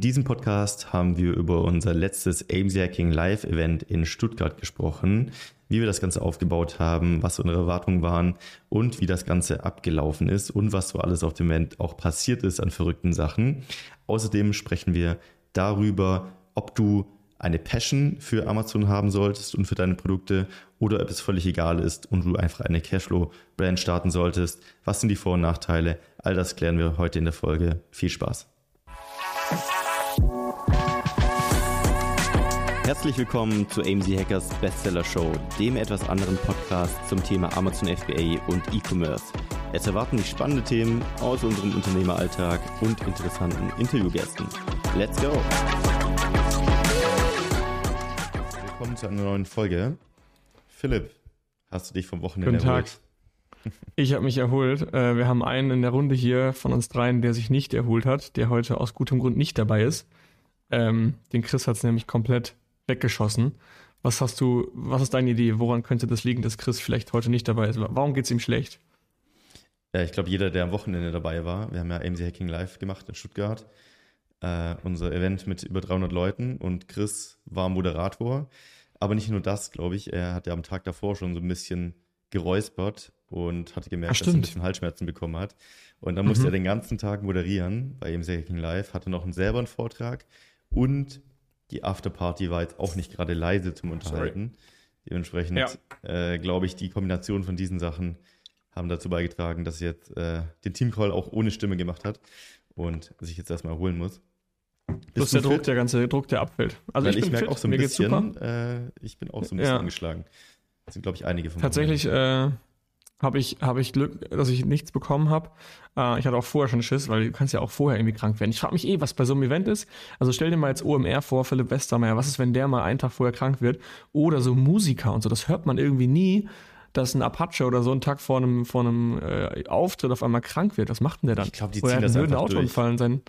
In diesem Podcast haben wir über unser letztes AIMS Hacking Live Event in Stuttgart gesprochen, wie wir das Ganze aufgebaut haben, was unsere Erwartungen waren und wie das Ganze abgelaufen ist und was so alles auf dem Event auch passiert ist an verrückten Sachen. Außerdem sprechen wir darüber, ob du eine Passion für Amazon haben solltest und für deine Produkte oder ob es völlig egal ist und du einfach eine Cashflow-Brand starten solltest. Was sind die Vor- und Nachteile? All das klären wir heute in der Folge. Viel Spaß! Herzlich willkommen zu AMZ Hackers Bestseller Show, dem etwas anderen Podcast zum Thema Amazon FBA und E-Commerce. Es erwarten dich spannende Themen aus unserem Unternehmeralltag und interessanten Interviewgästen. Let's go! Willkommen zu einer neuen Folge. Philipp, hast du dich vom Wochenende Guten Tag. Ich habe mich erholt. Äh, wir haben einen in der Runde hier von uns dreien, der sich nicht erholt hat, der heute aus gutem Grund nicht dabei ist. Ähm, den Chris hat es nämlich komplett weggeschossen. Was hast du, was ist deine Idee? Woran könnte das liegen, dass Chris vielleicht heute nicht dabei ist? Warum geht es ihm schlecht? Ja, ich glaube, jeder, der am Wochenende dabei war, wir haben ja AMC Hacking Live gemacht in Stuttgart, äh, unser Event mit über 300 Leuten und Chris war Moderator. Aber nicht nur das, glaube ich, er hat ja am Tag davor schon so ein bisschen geräuspert und hatte gemerkt, Ach, dass er ein bisschen Halsschmerzen bekommen hat. Und dann musste mhm. er den ganzen Tag moderieren bei AMC Hacking Live, hatte noch einen selber einen Vortrag und die Afterparty war jetzt auch nicht gerade leise zum Unterhalten. Sorry. Dementsprechend ja. äh, glaube ich, die Kombination von diesen Sachen haben dazu beigetragen, dass er jetzt äh, den Teamcall auch ohne Stimme gemacht hat und sich jetzt erstmal erholen muss. Plus der Druck, der ganze Druck, der abfällt. Also Weil ich, ich merke auch so ein Mir bisschen, äh, ich bin auch so ein bisschen ja. angeschlagen. Das sind, glaube ich, einige von Tatsächlich, äh, habe ich, hab ich Glück, dass ich nichts bekommen habe. Äh, ich hatte auch vorher schon Schiss, weil du kannst ja auch vorher irgendwie krank werden. Ich frage mich eh, was bei so einem Event ist. Also stell dir mal jetzt OMR vor, Philipp Westermeier. Was ist, wenn der mal einen Tag vorher krank wird? Oder so Musiker und so. Das hört man irgendwie nie, dass ein Apache oder so einen Tag vor einem, vor einem äh, Auftritt auf einmal krank wird. Was macht denn der dann? Ich glaube, die ziehen oder das einfach Autounfall sein,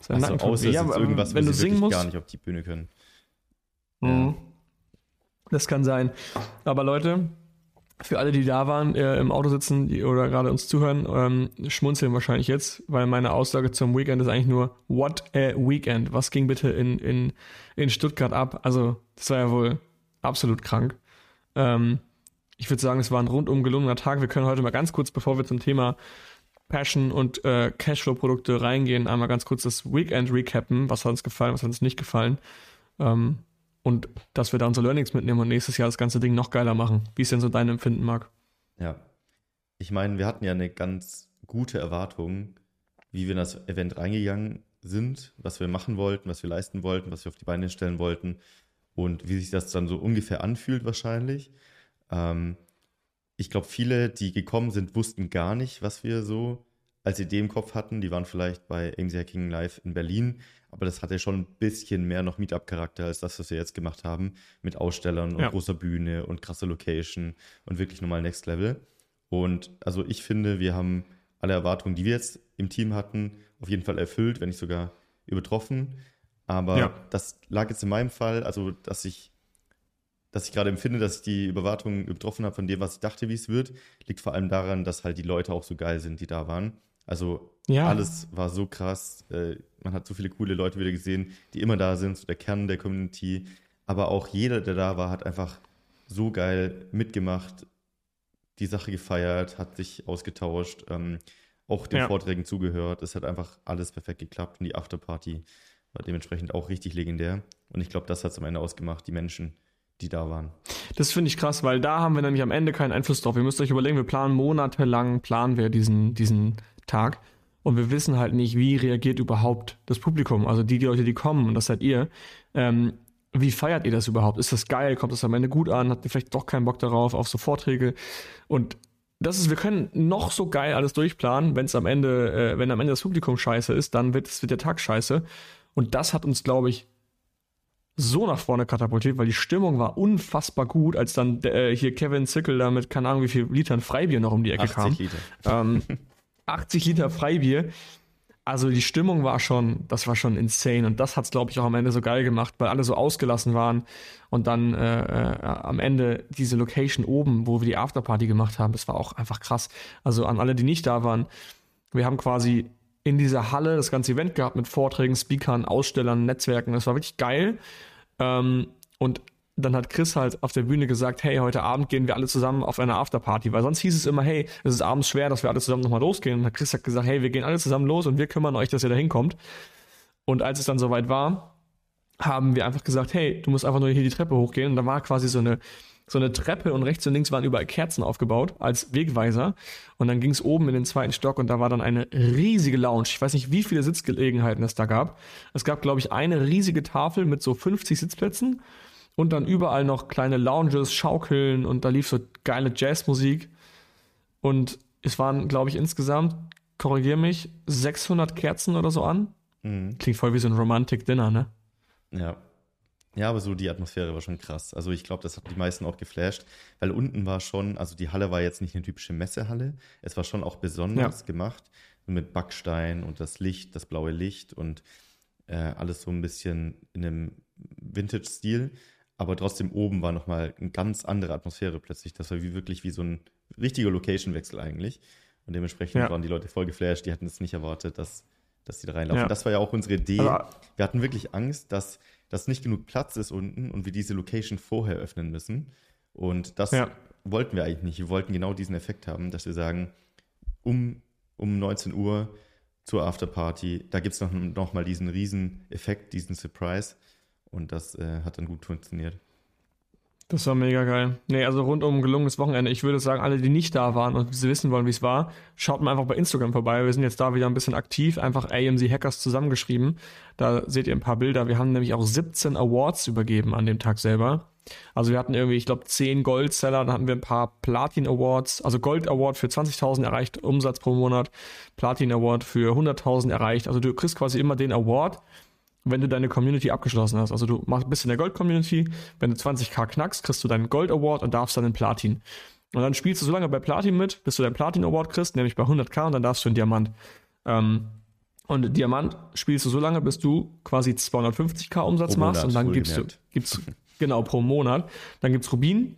sein also außer ja, irgendwas, wenn du singen musst, gar nicht auf die Bühne können. Mhm. Ja. Das kann sein. Aber Leute, für alle, die da waren, äh, im Auto sitzen die, oder gerade uns zuhören, ähm, schmunzeln wahrscheinlich jetzt, weil meine Aussage zum Weekend ist eigentlich nur What a Weekend. Was ging bitte in, in, in Stuttgart ab? Also, das war ja wohl absolut krank. Ähm, ich würde sagen, es war ein rundum gelungener Tag. Wir können heute mal ganz kurz, bevor wir zum Thema Passion und äh, Cashflow-Produkte reingehen, einmal ganz kurz das Weekend recappen. Was hat uns gefallen, was hat uns nicht gefallen? Ähm, und dass wir da unsere Learnings mitnehmen und nächstes Jahr das ganze Ding noch geiler machen. Wie ist denn so dein Empfinden, Marc? Ja. Ich meine, wir hatten ja eine ganz gute Erwartung, wie wir in das Event reingegangen sind, was wir machen wollten, was wir leisten wollten, was wir auf die Beine stellen wollten und wie sich das dann so ungefähr anfühlt wahrscheinlich. Ähm, ich glaube, viele, die gekommen sind, wussten gar nicht, was wir so als Idee im Kopf hatten. Die waren vielleicht bei AMC Hacking Live in Berlin, aber das hatte schon ein bisschen mehr noch Meetup-Charakter als das, was wir jetzt gemacht haben, mit Ausstellern und ja. großer Bühne und krasser Location und wirklich nochmal Next Level. Und also ich finde, wir haben alle Erwartungen, die wir jetzt im Team hatten, auf jeden Fall erfüllt, wenn nicht sogar übertroffen. Aber ja. das lag jetzt in meinem Fall, also dass ich, dass ich gerade empfinde, dass ich die Überwartungen übertroffen habe von dem, was ich dachte, wie es wird, liegt vor allem daran, dass halt die Leute auch so geil sind, die da waren. Also ja. alles war so krass. Äh, man hat so viele coole Leute wieder gesehen, die immer da sind, so der Kern der Community. Aber auch jeder, der da war, hat einfach so geil mitgemacht, die Sache gefeiert, hat sich ausgetauscht, ähm, auch den ja. Vorträgen zugehört. Es hat einfach alles perfekt geklappt und die Afterparty war dementsprechend auch richtig legendär. Und ich glaube, das hat es am Ende ausgemacht, die Menschen, die da waren. Das finde ich krass, weil da haben wir nämlich am Ende keinen Einfluss drauf. Ihr müsst euch überlegen, wir planen monatelang, planen wir diesen, diesen Tag. Und wir wissen halt nicht, wie reagiert überhaupt das Publikum, also die, die Leute, die kommen, und das seid ihr. Ähm, wie feiert ihr das überhaupt? Ist das geil? Kommt das am Ende gut an? Habt ihr vielleicht doch keinen Bock darauf, auf so Vorträge? Und das ist, wir können noch so geil alles durchplanen, wenn es am Ende, äh, wenn am Ende das Publikum scheiße ist, dann wird, wird der Tag scheiße. Und das hat uns, glaube ich, so nach vorne katapultiert, weil die Stimmung war unfassbar gut, als dann äh, hier Kevin Zickel da mit, keine Ahnung, wie viel Litern Freibier noch um die Ecke 80 kam. Liter. Ähm, 80 Liter Freibier. Also die Stimmung war schon, das war schon insane und das hat es, glaube ich, auch am Ende so geil gemacht, weil alle so ausgelassen waren und dann äh, äh, am Ende diese Location oben, wo wir die Afterparty gemacht haben, das war auch einfach krass. Also an alle, die nicht da waren, wir haben quasi in dieser Halle das ganze Event gehabt mit Vorträgen, Speakern, Ausstellern, Netzwerken. Das war wirklich geil. Ähm, und dann hat Chris halt auf der Bühne gesagt, hey, heute Abend gehen wir alle zusammen auf eine Afterparty, weil sonst hieß es immer, hey, es ist abends schwer, dass wir alle zusammen nochmal losgehen. Und Chris hat gesagt, hey, wir gehen alle zusammen los und wir kümmern euch, dass ihr da hinkommt. Und als es dann soweit war, haben wir einfach gesagt, hey, du musst einfach nur hier die Treppe hochgehen. Und da war quasi so eine, so eine Treppe und rechts und links waren überall Kerzen aufgebaut als Wegweiser. Und dann ging es oben in den zweiten Stock und da war dann eine riesige Lounge. Ich weiß nicht, wie viele Sitzgelegenheiten es da gab. Es gab, glaube ich, eine riesige Tafel mit so 50 Sitzplätzen und dann überall noch kleine Lounges, Schaukeln und da lief so geile Jazzmusik. Und es waren, glaube ich, insgesamt, korrigier mich, 600 Kerzen oder so an. Mhm. Klingt voll wie so ein Romantic Dinner, ne? Ja. Ja, aber so die Atmosphäre war schon krass. Also ich glaube, das hat die meisten auch geflasht, weil unten war schon, also die Halle war jetzt nicht eine typische Messehalle, es war schon auch besonders ja. gemacht mit Backstein und das Licht, das blaue Licht und äh, alles so ein bisschen in einem Vintage-Stil aber trotzdem oben war nochmal eine ganz andere Atmosphäre plötzlich. Das war wie wirklich wie so ein richtiger Location-Wechsel eigentlich. Und dementsprechend ja. waren die Leute voll geflasht, die hatten es nicht erwartet, dass, dass die da reinlaufen. Ja. Das war ja auch unsere Idee. Wir hatten wirklich Angst, dass, dass nicht genug Platz ist unten und wir diese Location vorher öffnen müssen. Und das ja. wollten wir eigentlich nicht. Wir wollten genau diesen Effekt haben, dass wir sagen, um, um 19 Uhr zur Afterparty, da gibt es noch, noch mal diesen riesen Effekt, diesen Surprise. Und das äh, hat dann gut funktioniert. Das war mega geil. Nee, also rundum gelungenes Wochenende. Ich würde sagen, alle, die nicht da waren und sie wissen wollen, wie es war, schaut mal einfach bei Instagram vorbei. Wir sind jetzt da wieder ein bisschen aktiv. Einfach AMC Hackers zusammengeschrieben. Da seht ihr ein paar Bilder. Wir haben nämlich auch 17 Awards übergeben an dem Tag selber. Also wir hatten irgendwie, ich glaube, 10 Goldseller, dann hatten wir ein paar Platin Awards, also Gold Award für 20.000 erreicht, Umsatz pro Monat, Platin Award für 100.000 erreicht. Also du kriegst quasi immer den Award, wenn du deine Community abgeschlossen hast. Also du machst, bist in der Gold-Community, wenn du 20k knackst, kriegst du deinen Gold-Award und darfst dann in Platin. Und dann spielst du so lange bei Platin mit, bis du deinen Platin-Award kriegst, nämlich bei 100k und dann darfst du in Diamant. Ähm, und Diamant spielst du so lange, bis du quasi 250k Umsatz machst und dann gibst du, gibt's, genau, pro Monat. Dann gibt's Rubin.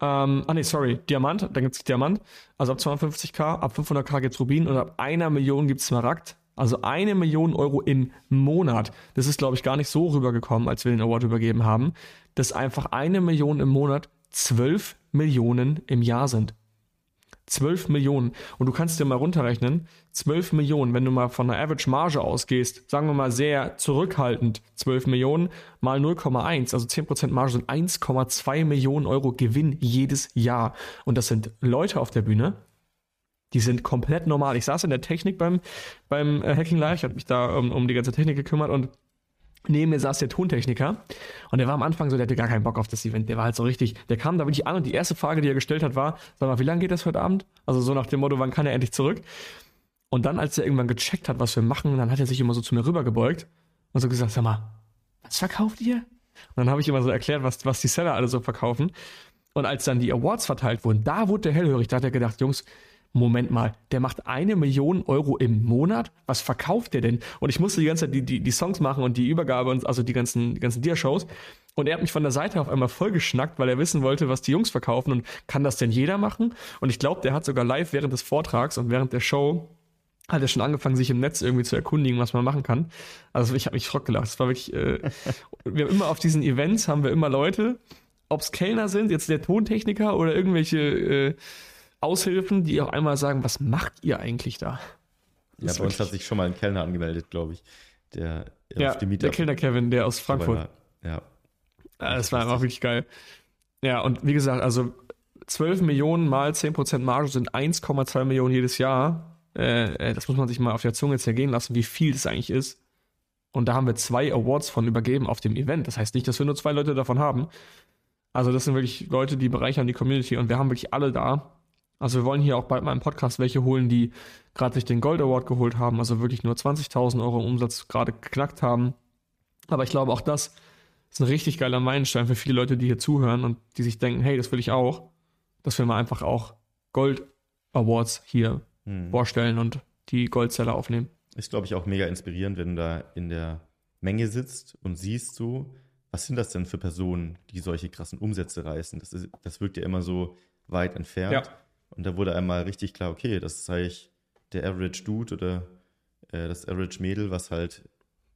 Ähm, ah nee, sorry, Diamant, dann gibt's Diamant. Also ab 250k, ab 500k gibt's Rubin und ab einer Million gibt's Smaragd. Also eine Million Euro im Monat. Das ist, glaube ich, gar nicht so rübergekommen, als wir den Award übergeben haben, dass einfach eine Million im Monat zwölf Millionen im Jahr sind. Zwölf Millionen. Und du kannst dir mal runterrechnen, zwölf Millionen, wenn du mal von einer Average Marge ausgehst, sagen wir mal sehr zurückhaltend, zwölf Millionen mal 0,1, also 10% Marge sind 1,2 Millionen Euro Gewinn jedes Jahr. Und das sind Leute auf der Bühne, die sind komplett normal. Ich saß in der Technik beim, beim äh, Hacking Live, ich habe mich da um, um die ganze Technik gekümmert und neben mir saß der Tontechniker und der war am Anfang so, der hatte gar keinen Bock auf das Event. Der war halt so richtig, der kam da wirklich an und die erste Frage, die er gestellt hat, war, sag mal, wie lange geht das heute Abend? Also so nach dem Motto, wann kann er endlich zurück? Und dann, als er irgendwann gecheckt hat, was wir machen, dann hat er sich immer so zu mir rübergebeugt und so gesagt, sag mal, was verkauft ihr? Und dann habe ich immer so erklärt, was, was die Seller alle so verkaufen. Und als dann die Awards verteilt wurden, da wurde der hellhörig, da hat er gedacht, Jungs, Moment mal, der macht eine Million Euro im Monat? Was verkauft der denn? Und ich musste die ganze Zeit die, die, die Songs machen und die Übergabe und also die ganzen, die ganzen Dia-Shows. Und er hat mich von der Seite auf einmal vollgeschnackt, weil er wissen wollte, was die Jungs verkaufen und kann das denn jeder machen? Und ich glaube, der hat sogar live während des Vortrags und während der Show hat er schon angefangen, sich im Netz irgendwie zu erkundigen, was man machen kann. Also ich habe mich schrock gelacht. Das war wirklich, äh, wir haben immer auf diesen Events haben wir immer Leute, ob es Kellner sind, jetzt der Tontechniker oder irgendwelche äh, Aushilfen, die auch einmal sagen, was macht ihr eigentlich da? Das ja, bei uns hat sich schon mal ein Kellner angemeldet, glaube ich. Der, ja, der Kellner Kevin, der aus Frankfurt. Ja. ja das war einfach wirklich geil. Ja, und wie gesagt, also 12 Millionen mal 10% Marge sind 1,2 Millionen jedes Jahr. Äh, äh, das muss man sich mal auf der Zunge zergehen lassen, wie viel das eigentlich ist. Und da haben wir zwei Awards von übergeben auf dem Event. Das heißt nicht, dass wir nur zwei Leute davon haben. Also das sind wirklich Leute, die bereichern die Community und wir haben wirklich alle da. Also wir wollen hier auch bald mal im Podcast welche holen, die gerade sich den Gold Award geholt haben, also wirklich nur 20.000 Euro Umsatz gerade geknackt haben. Aber ich glaube, auch das ist ein richtig geiler Meilenstein für viele Leute, die hier zuhören und die sich denken, hey, das will ich auch, dass wir mal einfach auch Gold Awards hier hm. vorstellen und die Goldseller aufnehmen. Ist, glaube ich, auch mega inspirierend, wenn du da in der Menge sitzt und siehst so, was sind das denn für Personen, die solche krassen Umsätze reißen? Das, ist, das wirkt ja immer so weit entfernt. Ja. Und da wurde einmal richtig klar, okay, das ist eigentlich der Average Dude oder äh, das Average Mädel, was halt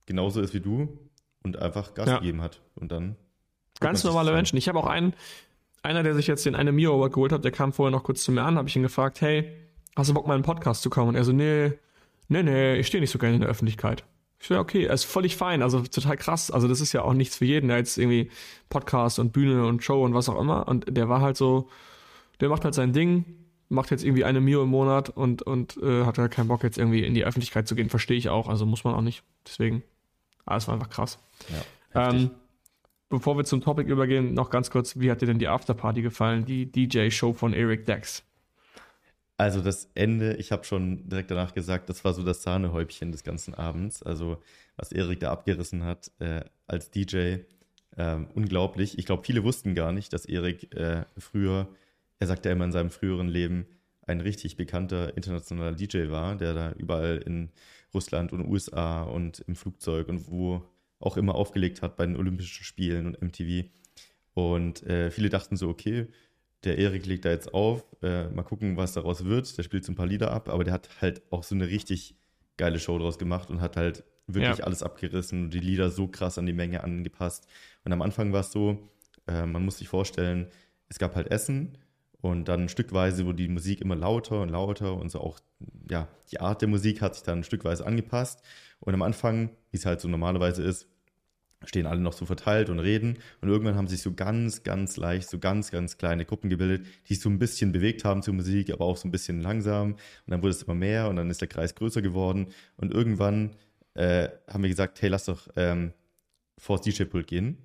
genauso ist wie du und einfach Gas Ja. gegeben hat. Und dann. Ganz normale. Menschen. Ich habe auch einen, einer, der sich jetzt den eine Mio Award geholt hat, der kam vorher noch kurz zu mir an, habe ich ihn gefragt, hey, hast du Bock mal in einen Podcast zu kommen? Und er so, nee, nee, nee, ich stehe nicht so gerne in der Öffentlichkeit. Ich so, ja, okay, er ist völlig fein, also total krass. Also das ist ja auch nichts für jeden, der jetzt irgendwie Podcast und Bühne und Show und was auch immer. Und der war halt so, der macht halt sein Ding, macht jetzt irgendwie eine Mio im Monat und, und äh, hat halt keinen Bock jetzt irgendwie in die Öffentlichkeit zu gehen. Verstehe ich auch, also muss man auch nicht. Deswegen, ah, es war einfach krass. Ja. Ähm, bevor wir zum Topic übergehen, noch ganz kurz, wie hat dir denn die Afterparty gefallen, die DJ-Show von Eric Dex? Also das Ende, ich habe schon direkt danach gesagt, das war so das Sahnehäubchen des ganzen Abends. Also was Erik da abgerissen hat äh, als DJ, ähm, unglaublich. Ich glaube, viele wussten gar nicht, dass Erik äh, früher, er sagt ja immer in seinem früheren Leben, ein richtig bekannter internationaler DJ war, der da überall in Russland und USA und im Flugzeug und wo auch immer aufgelegt hat bei den Olympischen Spielen und MTV. Und äh, viele dachten so, okay, der Erik legt da jetzt auf, äh, mal gucken, was daraus wird. Der spielt so ein paar Lieder ab, aber der hat halt auch so eine richtig geile Show draus gemacht und hat halt wirklich Ja. alles abgerissen und die Lieder so krass an die Menge angepasst. Und am Anfang war es so, äh, man muss sich vorstellen, es gab halt Essen und dann stückweise wurde die Musik immer lauter und lauter und so auch, ja, die Art der Musik hat sich dann stückweise angepasst. Und am Anfang, wie es halt so normalerweise ist, stehen alle noch so verteilt und reden. Und irgendwann haben sich so ganz, ganz leicht, so ganz, ganz kleine Gruppen gebildet, die sich so ein bisschen bewegt haben zur Musik, aber auch so ein bisschen langsam. Und dann wurde es immer mehr und dann ist der Kreis größer geworden. Und irgendwann äh, haben wir gesagt, hey, lass doch ähm, vors DJ-Pult gehen.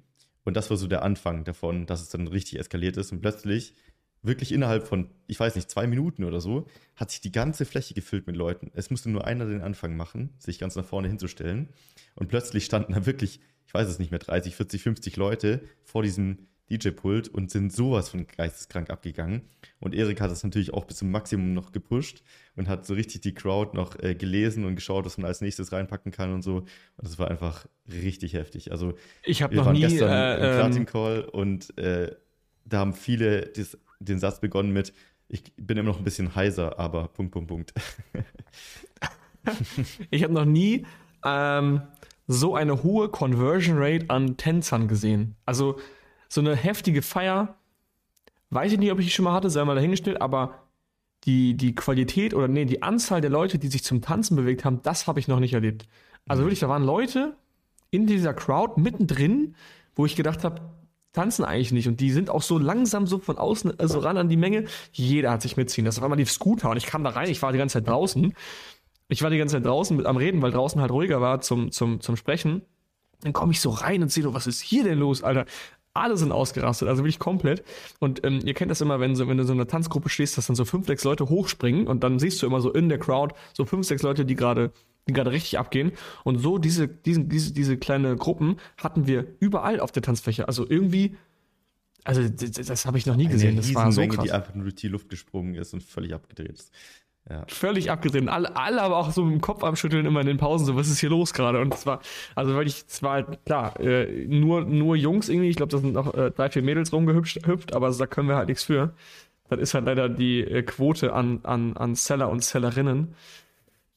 Und das war so der Anfang davon, dass es dann richtig eskaliert ist. Und plötzlich, wirklich innerhalb von, ich weiß nicht, zwei Minuten oder so, hat sich die ganze Fläche gefüllt mit Leuten. Es musste nur einer den Anfang machen, sich ganz nach vorne hinzustellen. Und plötzlich standen da wirklich, ich weiß es nicht mehr, 30, 40, 50 Leute vor diesem DJ-Pult und sind sowas von geisteskrank abgegangen. Und Erik hat das natürlich auch bis zum Maximum noch gepusht und hat so richtig die Crowd noch äh, gelesen und geschaut, was man als nächstes reinpacken kann und so. Und das war einfach richtig heftig. Also Ich habe noch nie. gestern Äh, im ähm, Platin-Call und äh, da haben viele dis, den Satz begonnen mit, ich bin immer noch ein bisschen heiser, aber Punkt, Punkt, Punkt. ich habe noch nie ähm, so eine hohe Conversion Rate an Tänzern gesehen. Also so eine heftige Feier. Weiß ich nicht, ob ich die schon mal hatte, sei mal dahingestellt, aber die, die Qualität oder nee, die Anzahl der Leute, die sich zum Tanzen bewegt haben, das habe ich noch nicht erlebt. Also wirklich, da waren Leute in dieser Crowd mittendrin, wo ich gedacht habe, tanzen eigentlich nicht. Und die sind auch so langsam so von außen äh, so ran an die Menge. Jeder hat sich mitziehen. Das war mal die Scooter und ich kam da rein, ich war die ganze Zeit draußen. Ich war die ganze Zeit draußen mit am Reden, weil draußen halt ruhiger war zum, zum, zum Sprechen. Dann komme ich so rein und sehe, so, was ist hier denn los, Alter? Alle sind ausgerastet, also wirklich komplett. Und ähm, ihr kennt das immer, wenn, so, wenn du in so einer Tanzgruppe stehst, dass dann so fünf, sechs Leute hochspringen und dann siehst du immer so in der Crowd so fünf, sechs Leute, die gerade die gerade richtig abgehen. Und so diese, diesen, diese, diese kleine Gruppen hatten wir überall auf der Tanzfläche. Also irgendwie, also das, das habe ich noch nie gesehen. Das war so krass. die einfach nur durch die Luft gesprungen ist und völlig abgedreht ist. Ja. völlig abgedreht. Alle, alle aber auch so mit dem Kopf am Schütteln immer in den Pausen, so, was ist hier los gerade? Und es war, also wirklich, es war halt, klar, äh, nur, nur Jungs irgendwie, ich glaube, da sind noch äh, drei, vier Mädels rumgehüpft, hüpft, aber da können wir halt nichts für. Das ist halt leider die äh, Quote an, an, an Seller und Sellerinnen.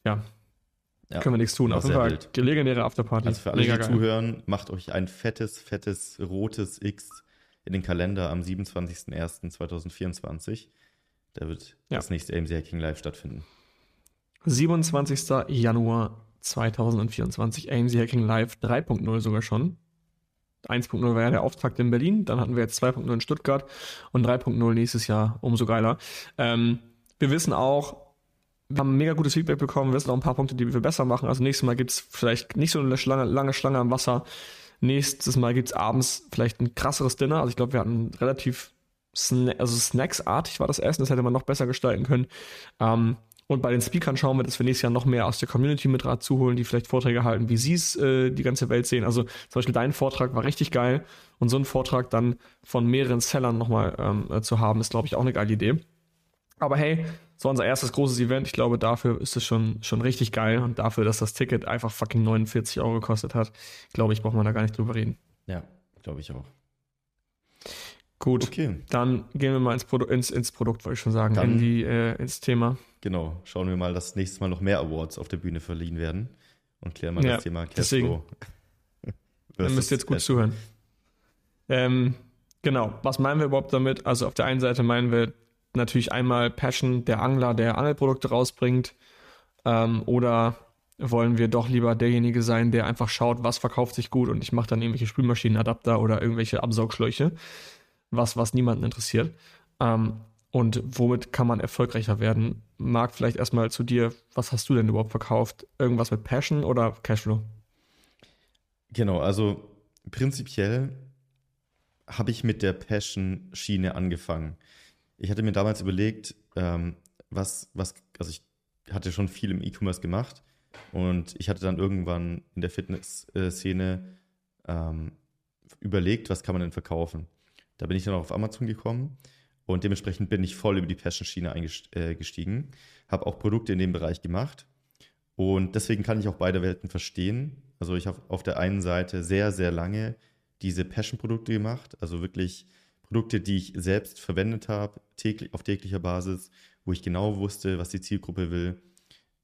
Ja, Ja, können wir nichts tun. Auf jeden Fall legendäre Afterparty. Also für alle, Mega die geil. zuhören, macht euch ein fettes, fettes, rotes X in den Kalender am 27.01.2024. Da wird Ja. das nächste AMC Hacking Live stattfinden. 27. Januar 2024, AMC Hacking Live 3.0 sogar schon. 1.0 war ja der Auftakt in Berlin, dann hatten wir jetzt 2.0 in Stuttgart und 3.0 nächstes Jahr, umso geiler. Ähm, wir wissen auch, wir haben mega gutes Feedback bekommen, wir wissen auch ein paar Punkte, die wir besser machen. Also nächstes Mal gibt es vielleicht nicht so eine Schlange, lange Schlange am Wasser. Nächstes Mal gibt es abends vielleicht ein krasseres Dinner. Also ich glaube, wir hatten relativ Sna also Snacks-artig war das Essen, das hätte man noch besser gestalten können. Ähm, und bei den Speakern schauen wir, dass wir nächstes Jahr noch mehr aus der Community mit dazu holen, die vielleicht Vorträge halten, wie sie es äh, die ganze Welt sehen. Also zum Beispiel dein Vortrag war richtig geil und so einen Vortrag dann von mehreren Sellern nochmal ähm, äh, zu haben, ist, glaube ich, auch eine geile Idee. Aber hey, so unser erstes großes Event. Ich glaube, dafür ist es schon, schon richtig geil und dafür, dass das Ticket einfach fucking 49 Euro gekostet hat, glaube ich, braucht man da gar nicht drüber reden. Ja, glaube ich auch. Gut, okay. dann gehen wir mal ins, Produ ins, ins Produkt, wollte ich schon sagen, dann, in die, äh, ins Thema. Genau, schauen wir mal, dass nächstes Mal noch mehr Awards auf der Bühne verliehen werden und klären mal ja, das Thema Cashflow. Ihr müsst jetzt gut zuhören. Ähm, genau, was meinen wir überhaupt damit? Also auf der einen Seite meinen wir natürlich einmal Passion, der Angler, der Angelprodukte rausbringt. Ähm, oder wollen wir doch lieber derjenige sein, der einfach schaut, was verkauft sich gut und ich mache dann irgendwelche Spülmaschinenadapter oder irgendwelche Absaugschläuche, was, was niemanden interessiert. Ähm, und womit kann man erfolgreicher werden? Marc, vielleicht erstmal zu dir, was hast du denn überhaupt verkauft? Irgendwas mit Passion oder Cashflow? Genau, also prinzipiell habe ich mit der Passion-Schiene angefangen. Ich hatte mir damals überlegt, ähm, was, was, also ich hatte schon viel im E-Commerce gemacht und ich hatte dann irgendwann in der Fitness-Szene ähm, überlegt, was kann man denn verkaufen. Da bin ich dann auch auf Amazon gekommen und dementsprechend bin ich voll über die Passion-Schiene eingestiegen, äh, habe auch Produkte in dem Bereich gemacht und deswegen kann ich auch beide Welten verstehen. Also ich habe auf der einen Seite sehr, sehr lange diese Passion-Produkte gemacht, also wirklich Produkte, die ich selbst verwendet habe, täglich, auf täglicher Basis, wo ich genau wusste, was die Zielgruppe will,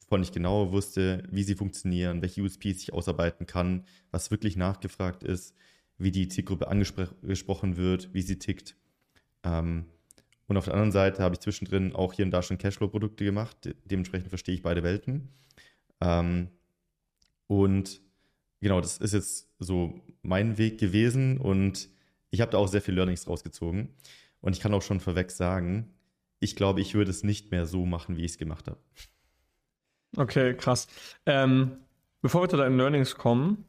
wovon ich genau wusste, wie sie funktionieren, welche USPs ich ausarbeiten kann, was wirklich nachgefragt ist, wie die Zielgruppe angesprochen wird, wie sie tickt. Ähm, und auf der anderen Seite habe ich zwischendrin auch hier und da schon Cashflow-Produkte gemacht. dementsprechend verstehe ich beide Welten. Ähm, und genau, das ist jetzt so mein Weg gewesen und ich habe da auch sehr viel Learnings rausgezogen. Und ich kann auch schon vorweg sagen, ich glaube, ich würde es nicht mehr so machen, wie ich es gemacht habe. Okay, krass. Ähm, bevor wir zu deinen Learnings kommen,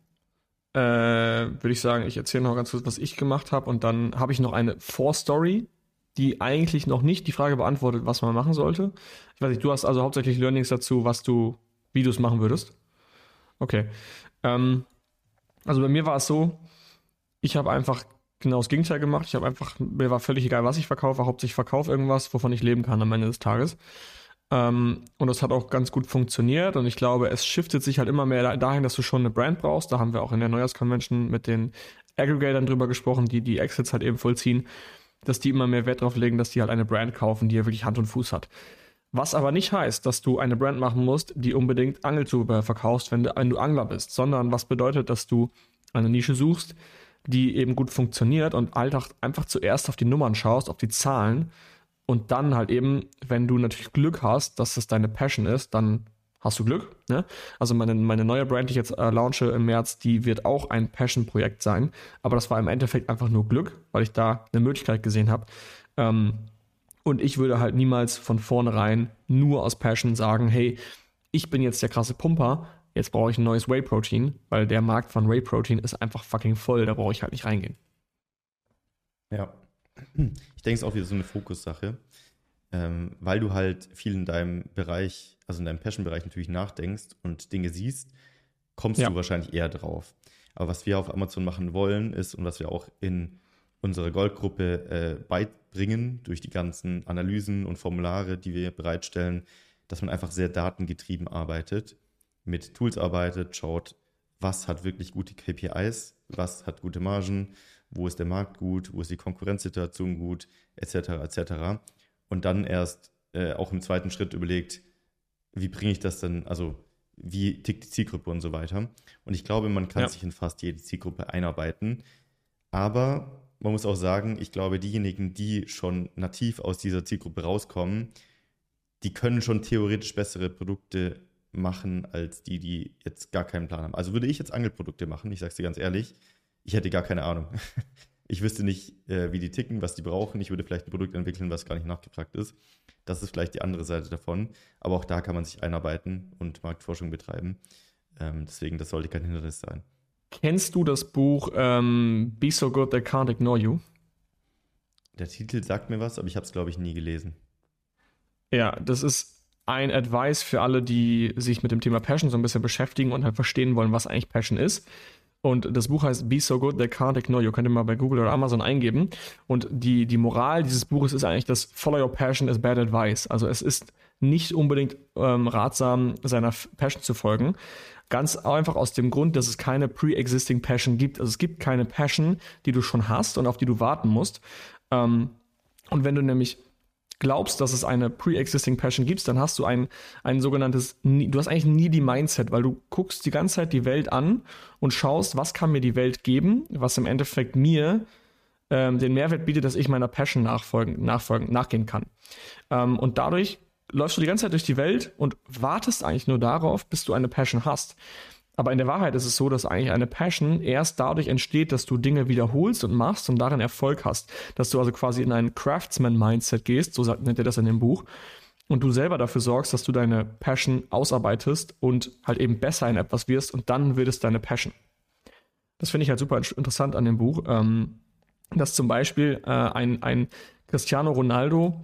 äh, würde ich sagen, ich erzähle noch ganz kurz, was ich gemacht habe. Und dann habe ich noch eine Vorstory, die eigentlich noch nicht die Frage beantwortet, was man machen sollte. Ich weiß nicht, du hast also hauptsächlich Learnings dazu, was du, wie du es machen würdest. Okay. Ähm, also bei mir war es so, ich habe einfach genau das Gegenteil gemacht. Ich habe einfach, mir war völlig egal, was ich verkaufe, hauptsächlich verkaufe irgendwas, wovon ich leben kann am Ende des Tages. Ähm, und das hat auch ganz gut funktioniert und ich glaube, es shiftet sich halt immer mehr dahin, dass du schon eine Brand brauchst. Da haben wir auch in der Neujahrs-Convention mit den Aggregatern drüber gesprochen, die die Exits halt eben vollziehen, dass die immer mehr Wert darauf legen, dass die halt eine Brand kaufen, die ja wirklich Hand und Fuß hat. Was aber nicht heißt, dass du eine Brand machen musst, die unbedingt Angelzubehör verkaufst, wenn du, wenn du Angler bist, sondern was bedeutet, dass du eine Nische suchst, die eben gut funktioniert und Alltag einfach zuerst auf die Nummern schaust, auf die Zahlen und dann halt eben, wenn du natürlich Glück hast, dass das deine Passion ist, dann hast du Glück. Ne? Also meine, meine neue Brand, die ich jetzt äh, launche im März, die wird auch ein Passion-Projekt sein. Aber das war im Endeffekt einfach nur Glück, weil ich da eine Möglichkeit gesehen habe. Ähm, und ich würde halt niemals von vornherein nur aus Passion sagen, hey, ich bin jetzt der krasse Pumper, jetzt brauche ich ein neues Whey-Protein, weil der Markt von Whey-Protein ist einfach fucking voll, da brauche ich halt nicht reingehen. Ja. Ich denke, es ist auch wieder so eine Fokussache, ähm, weil du halt viel in deinem Bereich, also in deinem Passion-Bereich natürlich nachdenkst und Dinge siehst, kommst ja. du wahrscheinlich eher drauf. Aber was wir auf Amazon machen wollen, ist, und was wir auch in unserer Goldgruppe äh, beibringen, durch die ganzen Analysen und Formulare, die wir bereitstellen, dass man einfach sehr datengetrieben arbeitet mit Tools arbeitet, schaut, was hat wirklich gute KPIs, was hat gute Margen, wo ist der Markt gut, wo ist die Konkurrenzsituation gut, etc. etc. Und dann erst äh, auch im zweiten Schritt überlegt, wie bringe ich das denn, also wie tickt die Zielgruppe und so weiter. Und ich glaube, man kann ja. sich in fast jede Zielgruppe einarbeiten. Aber man muss auch sagen, ich glaube, diejenigen, die schon nativ aus dieser Zielgruppe rauskommen, die können schon theoretisch bessere Produkte machen als die, die jetzt gar keinen Plan haben. Also würde ich jetzt Angelprodukte machen, ich sage es dir ganz ehrlich, ich hätte gar keine Ahnung. Ich wüsste nicht, äh, wie die ticken, was die brauchen. Ich würde vielleicht ein Produkt entwickeln, was gar nicht nachgefragt ist. Das ist vielleicht die andere Seite davon. Aber auch da kann man sich einarbeiten und Marktforschung betreiben. Ähm, deswegen, das sollte kein Hindernis sein. Kennst du das Buch ähm, Be So Good They Can't Ignore You? Der Titel sagt mir was, aber ich habe es, glaube ich, nie gelesen. Ja, das ist ein Advice für alle, die sich mit dem Thema Passion so ein bisschen beschäftigen und halt verstehen wollen, was eigentlich Passion ist. Und das Buch heißt Be So Good They Can't Ignore You. Könnt ihr mal bei Google oder Amazon eingeben. Und die, die Moral dieses Buches ist eigentlich, dass Follow Your Passion is Bad Advice. Also es ist nicht unbedingt ähm, ratsam, seiner Passion zu folgen. Ganz einfach aus dem Grund, dass es keine pre-existing Passion gibt. Also es gibt keine Passion, die du schon hast und auf die du warten musst, Ähm, und wenn du nämlich glaubst, dass es eine pre-existing Passion gibt, dann hast du ein, ein sogenanntes, du hast eigentlich nie die Mindset, weil du guckst die ganze Zeit die Welt an und schaust, was kann mir die Welt geben, was im Endeffekt mir ähm, den Mehrwert bietet, dass ich meiner Passion nachfolgen, nachfolgen, nachgehen kann. Ähm, und dadurch läufst du die ganze Zeit durch die Welt und wartest eigentlich nur darauf, bis du eine Passion hast. Aber in der Wahrheit ist es so, dass eigentlich eine Passion erst dadurch entsteht, dass du Dinge wiederholst und machst und darin Erfolg hast. Dass du also quasi in ein Craftsman-Mindset gehst, so nennt er das in dem Buch, und du selber dafür sorgst, dass du deine Passion ausarbeitest und halt eben besser in etwas wirst und dann wird es deine Passion. Das finde ich halt super interessant an dem Buch, ähm, dass zum Beispiel äh, ein, ein Cristiano Ronaldo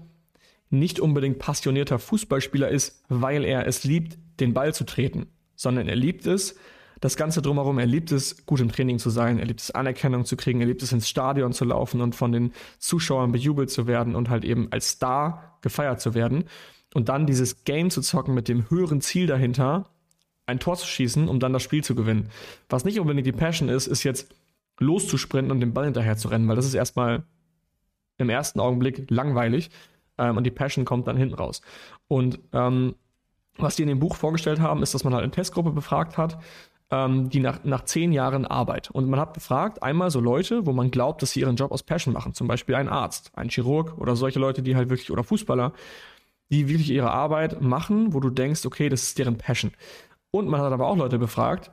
nicht unbedingt passionierter Fußballspieler ist, weil er es liebt, den Ball zu treten, sondern er liebt es, das Ganze drumherum, er liebt es, gut im Training zu sein, er liebt es, Anerkennung zu kriegen, er liebt es, ins Stadion zu laufen und von den Zuschauern bejubelt zu werden und halt eben als Star gefeiert zu werden. Und dann dieses Game zu zocken mit dem höheren Ziel dahinter, ein Tor zu schießen, um dann das Spiel zu gewinnen. Was nicht unbedingt die Passion ist, ist jetzt loszusprinten und den Ball hinterher zu rennen, weil das ist erstmal im ersten Augenblick langweilig ähm, und die Passion kommt dann hinten raus. Und ähm, was die in dem Buch vorgestellt haben, ist, dass man halt eine Testgruppe befragt hat, ähm, die nach, nach zehn Jahren Arbeit. Und man hat befragt, einmal so Leute, wo man glaubt, dass sie ihren Job aus Passion machen. Zum Beispiel ein Arzt, ein Chirurg oder solche Leute, die halt wirklich, oder Fußballer, die wirklich ihre Arbeit machen, wo du denkst, okay, das ist deren Passion. Und man hat aber auch Leute befragt,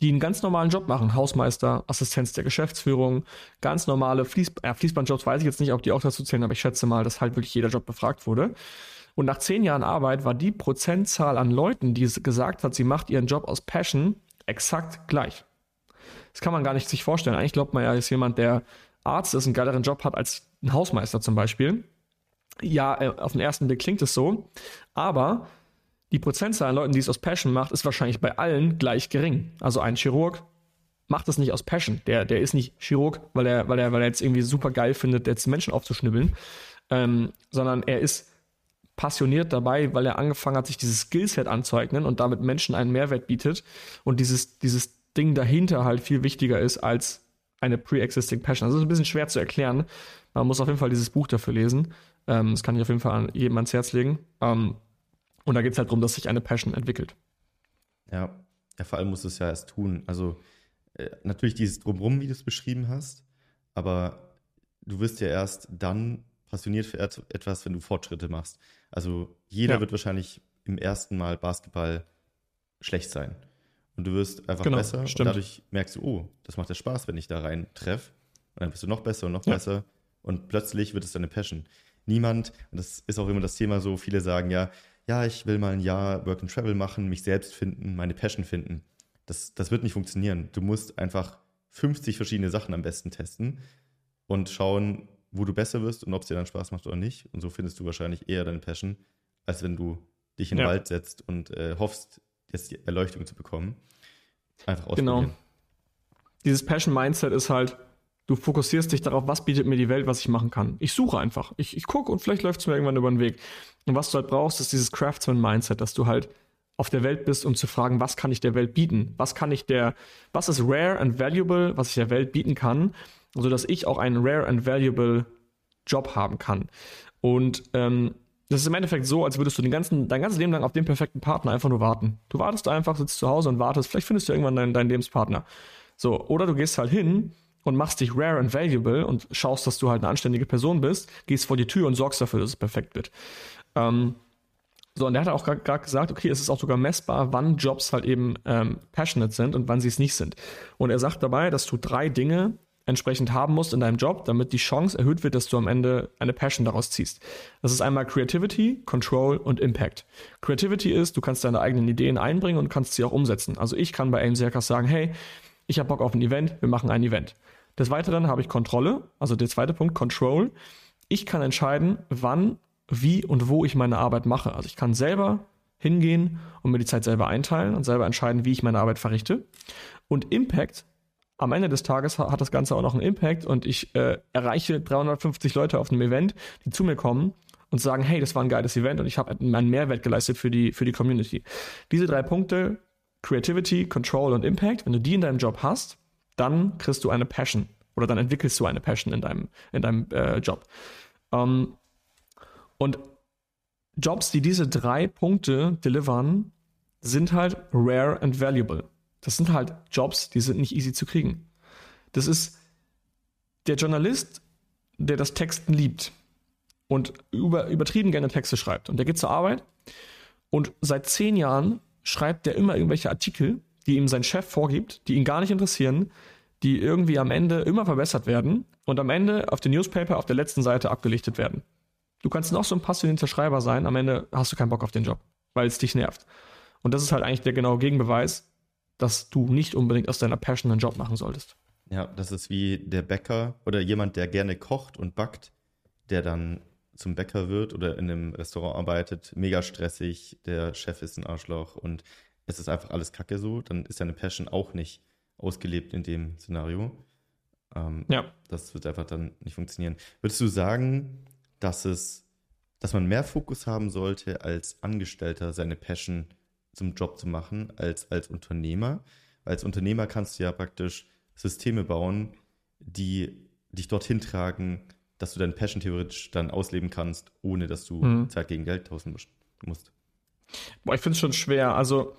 die einen ganz normalen Job machen. Hausmeister, Assistenz der Geschäftsführung, ganz normale Fließ äh, Fließbandjobs, weiß ich jetzt nicht, ob die auch dazu zählen, aber ich schätze mal, dass halt wirklich jeder Job befragt wurde. Und nach zehn Jahren Arbeit war die Prozentzahl an Leuten, die gesagt hat, sie macht ihren Job aus Passion, exakt gleich. Das kann man gar nicht sich vorstellen. Eigentlich glaubt man ja, ist jemand, der Arzt ist, einen geileren Job hat als ein Hausmeister zum Beispiel. Ja, äh, auf den ersten Blick klingt es so. Aber die Prozentzahl an Leuten, die es aus Passion macht, ist wahrscheinlich bei allen gleich gering. Also ein Chirurg macht das nicht aus Passion. Der, der ist nicht Chirurg, weil er, weil, er, weil er jetzt irgendwie super geil findet, jetzt Menschen aufzuschnibbeln, ähm, sondern er ist passioniert dabei, weil er angefangen hat, sich dieses Skillset anzueignen und damit Menschen einen Mehrwert bietet und dieses, dieses Ding dahinter halt viel wichtiger ist als eine pre-existing Passion. Also das ist ein bisschen schwer zu erklären. Man muss auf jeden Fall dieses Buch dafür lesen. Ähm, das kann ich auf jeden Fall an jedem ans Herz legen. Ähm, und da geht es halt darum, dass sich eine Passion entwickelt. Ja, ja vor allem musst du es ja erst tun. Also äh, natürlich dieses Drumrum, wie du es beschrieben hast, aber du wirst ja erst dann passioniert für etwas, wenn du Fortschritte machst. Also jeder ja. wird wahrscheinlich im ersten Mal Basketball schlecht sein. Und du wirst einfach genau, besser stimmt. und dadurch merkst du, oh, das macht ja Spaß, wenn ich da rein treffe. Und dann wirst du noch besser und noch ja. besser. Und plötzlich wird es deine Passion. Niemand, und das ist auch immer das Thema so, viele sagen ja, ja, ich will mal ein Jahr Work and Travel machen, mich selbst finden, meine Passion finden. Das, das wird nicht funktionieren. Du musst einfach 50 verschiedene Sachen am besten testen und schauen, wo du besser wirst und ob es dir dann Spaß macht oder nicht. Und so findest du wahrscheinlich eher deine Passion, als wenn du dich in den ja. Wald setzt und äh, hoffst, jetzt die Erleuchtung zu bekommen. Einfach ausprobieren. Genau. Dieses Passion-Mindset ist halt, du fokussierst dich darauf, was bietet mir die Welt, was ich machen kann. Ich suche einfach. Ich, ich gucke und vielleicht läuft es mir irgendwann über den Weg. Und was du halt brauchst, ist dieses Craftsman-Mindset, dass du halt auf der Welt bist, um zu fragen, was kann ich der Welt bieten? Was kann ich der, was ist rare and valuable, was ich der Welt bieten kann, sodass ich auch einen rare and valuable Job haben kann. Und ähm, das ist im Endeffekt so, als würdest du den ganzen, dein ganzes Leben lang auf den perfekten Partner einfach nur warten. Du wartest einfach, sitzt zu Hause und wartest, vielleicht findest du irgendwann deinen, deinen Lebenspartner. So, oder du gehst halt hin und machst dich rare and valuable und schaust, dass du halt eine anständige Person bist, gehst vor die Tür und sorgst dafür, dass es perfekt wird. Ähm, so, und er hat auch gerade gesagt, okay, es ist auch sogar messbar, wann Jobs halt eben ähm, passionate sind und wann sie es nicht sind. Und er sagt dabei, dass du drei Dinge entsprechend haben musst in deinem Job, damit die Chance erhöht wird, dass du am Ende eine Passion daraus ziehst. Das ist einmal Creativity, Control und Impact. Creativity ist, du kannst deine eigenen Ideen einbringen und kannst sie auch umsetzen. Also ich kann bei AIM Circus sagen, hey, ich habe Bock auf ein Event, wir machen ein Event. Des Weiteren habe ich Kontrolle, also der zweite Punkt, Control. Ich kann entscheiden, wann, wie und wo ich meine Arbeit mache. Also ich kann selber hingehen und mir die Zeit selber einteilen und selber entscheiden, wie ich meine Arbeit verrichte. Und Impact, am Ende des Tages hat das Ganze auch noch einen Impact und ich äh, erreiche 350 Leute auf einem Event, die zu mir kommen und sagen, hey, das war ein geiles Event und ich habe einen Mehrwert geleistet für die, für die Community. Diese drei Punkte Creativity, Control und Impact, wenn du die in deinem Job hast, dann kriegst du eine Passion Oder dann entwickelst du eine Passion in deinem, in deinem äh, Job. Ähm, und Jobs, die diese drei Punkte delivern, sind halt rare and valuable. Das sind halt Jobs, die sind nicht easy zu kriegen. Das ist der Journalist, der das Texten liebt und über, übertrieben gerne Texte schreibt. Und der geht zur Arbeit und seit zehn Jahren schreibt der immer irgendwelche Artikel, die ihm sein Chef vorgibt, die ihn gar nicht interessieren, die irgendwie am Ende immer verbessert werden und am Ende auf den Newspaper auf der letzten Seite abgelichtet werden. Du kannst noch so ein passionierter Schreiber sein, am Ende hast du keinen Bock auf den Job, weil es dich nervt. Und das ist halt eigentlich der genaue Gegenbeweis, dass du nicht unbedingt aus deiner Passion einen Job machen solltest. Ja, das ist wie der Bäcker oder jemand, der gerne kocht und backt, der dann zum Bäcker wird oder in einem Restaurant arbeitet, mega stressig, der Chef ist ein Arschloch und es ist einfach alles kacke so, dann ist deine Passion auch nicht ausgelebt in dem Szenario. Ähm, ja. Das wird einfach dann nicht funktionieren. Würdest du sagen, dass es, dass man mehr Fokus haben sollte, als Angestellter seine Passion zum Job zu machen, als als Unternehmer? Als Unternehmer kannst du ja praktisch Systeme bauen, die dich dorthin tragen, dass du deine Passion theoretisch dann ausleben kannst, ohne dass du mhm. Zeit gegen Geld tauschen musst. Boah, ich finde es schon schwer. Also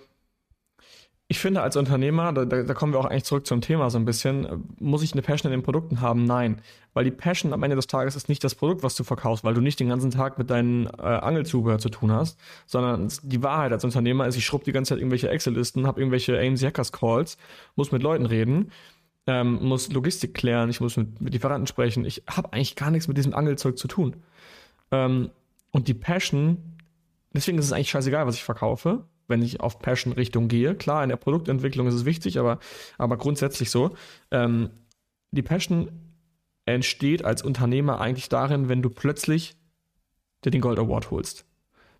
ich finde, als Unternehmer, da, da, kommen wir auch eigentlich zurück zum Thema so ein bisschen, muss ich eine Passion in den Produkten haben? Nein. Weil die Passion am Ende des Tages ist nicht das Produkt, was du verkaufst, weil du nicht den ganzen Tag mit deinen äh, Angelzubehör zu tun hast, sondern die Wahrheit als Unternehmer ist, ich schrub die ganze Zeit irgendwelche Excel-Listen, habe irgendwelche AMC Hackers Calls, muss mit Leuten reden, ähm, muss Logistik klären, ich muss mit, mit Lieferanten sprechen. Ich habe eigentlich gar nichts mit diesem Angelzeug zu tun. Ähm, und die Passion, deswegen ist es eigentlich scheißegal, was ich verkaufe wenn ich auf Passion-Richtung gehe. Klar, in der Produktentwicklung ist es wichtig, aber, aber grundsätzlich so. Ähm, die Passion entsteht als Unternehmer eigentlich darin, wenn du plötzlich dir den Gold Award holst.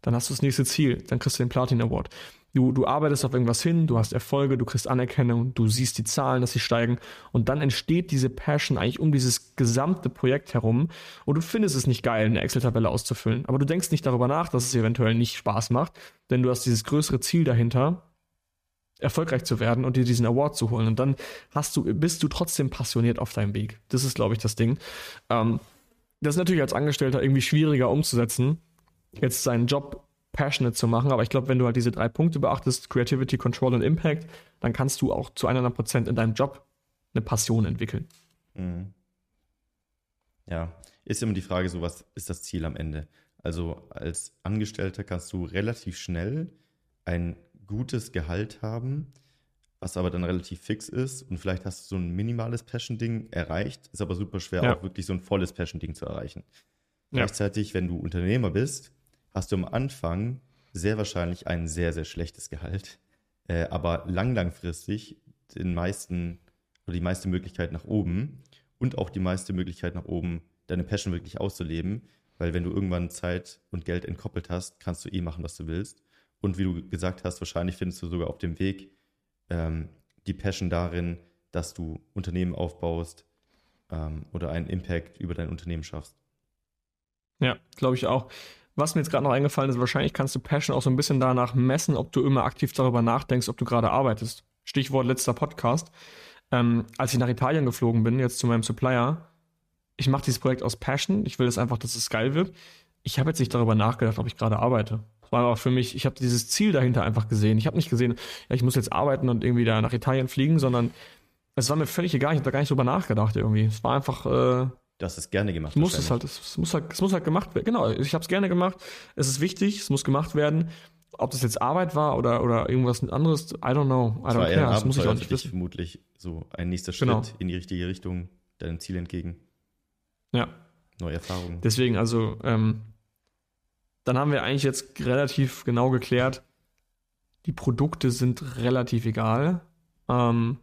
Dann hast du das nächste Ziel, dann kriegst du den Platin Award. Du, du arbeitest auf irgendwas hin, du hast Erfolge, du kriegst Anerkennung, du siehst die Zahlen, dass sie steigen. Und dann entsteht diese Passion eigentlich um dieses gesamte Projekt herum. Und du findest es nicht geil, eine Excel-Tabelle auszufüllen, aber du denkst nicht darüber nach, dass es eventuell nicht Spaß macht, denn du hast dieses größere Ziel dahinter, erfolgreich zu werden und dir diesen Award zu holen. Und dann hast du, bist du trotzdem passioniert auf deinem Weg. Das ist, glaube ich, das Ding. Ähm, das ist natürlich als Angestellter irgendwie schwieriger umzusetzen, jetzt seinen Job passionate zu machen. Aber ich glaube, wenn du halt diese drei Punkte beachtest, Creativity, Control und Impact, dann kannst du auch zu 100 Prozent in deinem Job eine Passion entwickeln. Mhm. Ja, ist immer die Frage, so was ist das Ziel am Ende? Also als Angestellter kannst du relativ schnell ein gutes Gehalt haben, was aber dann relativ fix ist und vielleicht hast du so ein minimales Passion-Ding erreicht, ist aber super schwer, ja. auch wirklich so ein volles Passion-Ding zu erreichen. Ja. Gleichzeitig, wenn du Unternehmer bist, hast du am Anfang sehr wahrscheinlich ein sehr, sehr schlechtes Gehalt, äh, aber lang, langfristig den meisten oder die meiste Möglichkeit nach oben und auch die meiste Möglichkeit nach oben, deine Passion wirklich auszuleben, weil wenn du irgendwann Zeit und Geld entkoppelt hast, kannst du eh machen, was du willst. Und wie du gesagt hast, wahrscheinlich findest du sogar auf dem Weg ähm, die Passion darin, dass du Unternehmen aufbaust ähm, oder einen Impact über dein Unternehmen schaffst. Ja, glaube ich auch. Was mir jetzt gerade noch eingefallen ist, wahrscheinlich kannst du Passion auch so ein bisschen danach messen, ob du immer aktiv darüber nachdenkst, ob du gerade arbeitest. Stichwort letzter Podcast. Ähm, als ich nach Italien geflogen bin, jetzt zu meinem Supplier, ich mache dieses Projekt aus Passion. Ich will es einfach, dass es geil wird. Ich habe jetzt nicht darüber nachgedacht, ob ich gerade arbeite. Es war aber für mich, ich habe dieses Ziel dahinter einfach gesehen. Ich habe nicht gesehen, ja, ich muss jetzt arbeiten und irgendwie da nach Italien fliegen, sondern es war mir völlig egal. Ich habe da gar nicht drüber nachgedacht irgendwie. Es war einfach, äh, Du hast es gerne gemacht. Muss es halt, es muss halt, es muss halt gemacht werden. Genau, ich habe es gerne gemacht. Es ist wichtig, es muss gemacht werden. Ob das jetzt Arbeit war oder, oder irgendwas anderes, I don't know. I don't care. Das muss ich auch nicht wissen. vermutlich so ein nächster Schritt genau. in die richtige Richtung, deinem Ziel entgegen. Ja. Neue Erfahrungen. Deswegen, also, ähm, dann haben wir eigentlich jetzt relativ genau geklärt, die Produkte sind relativ egal. Ähm,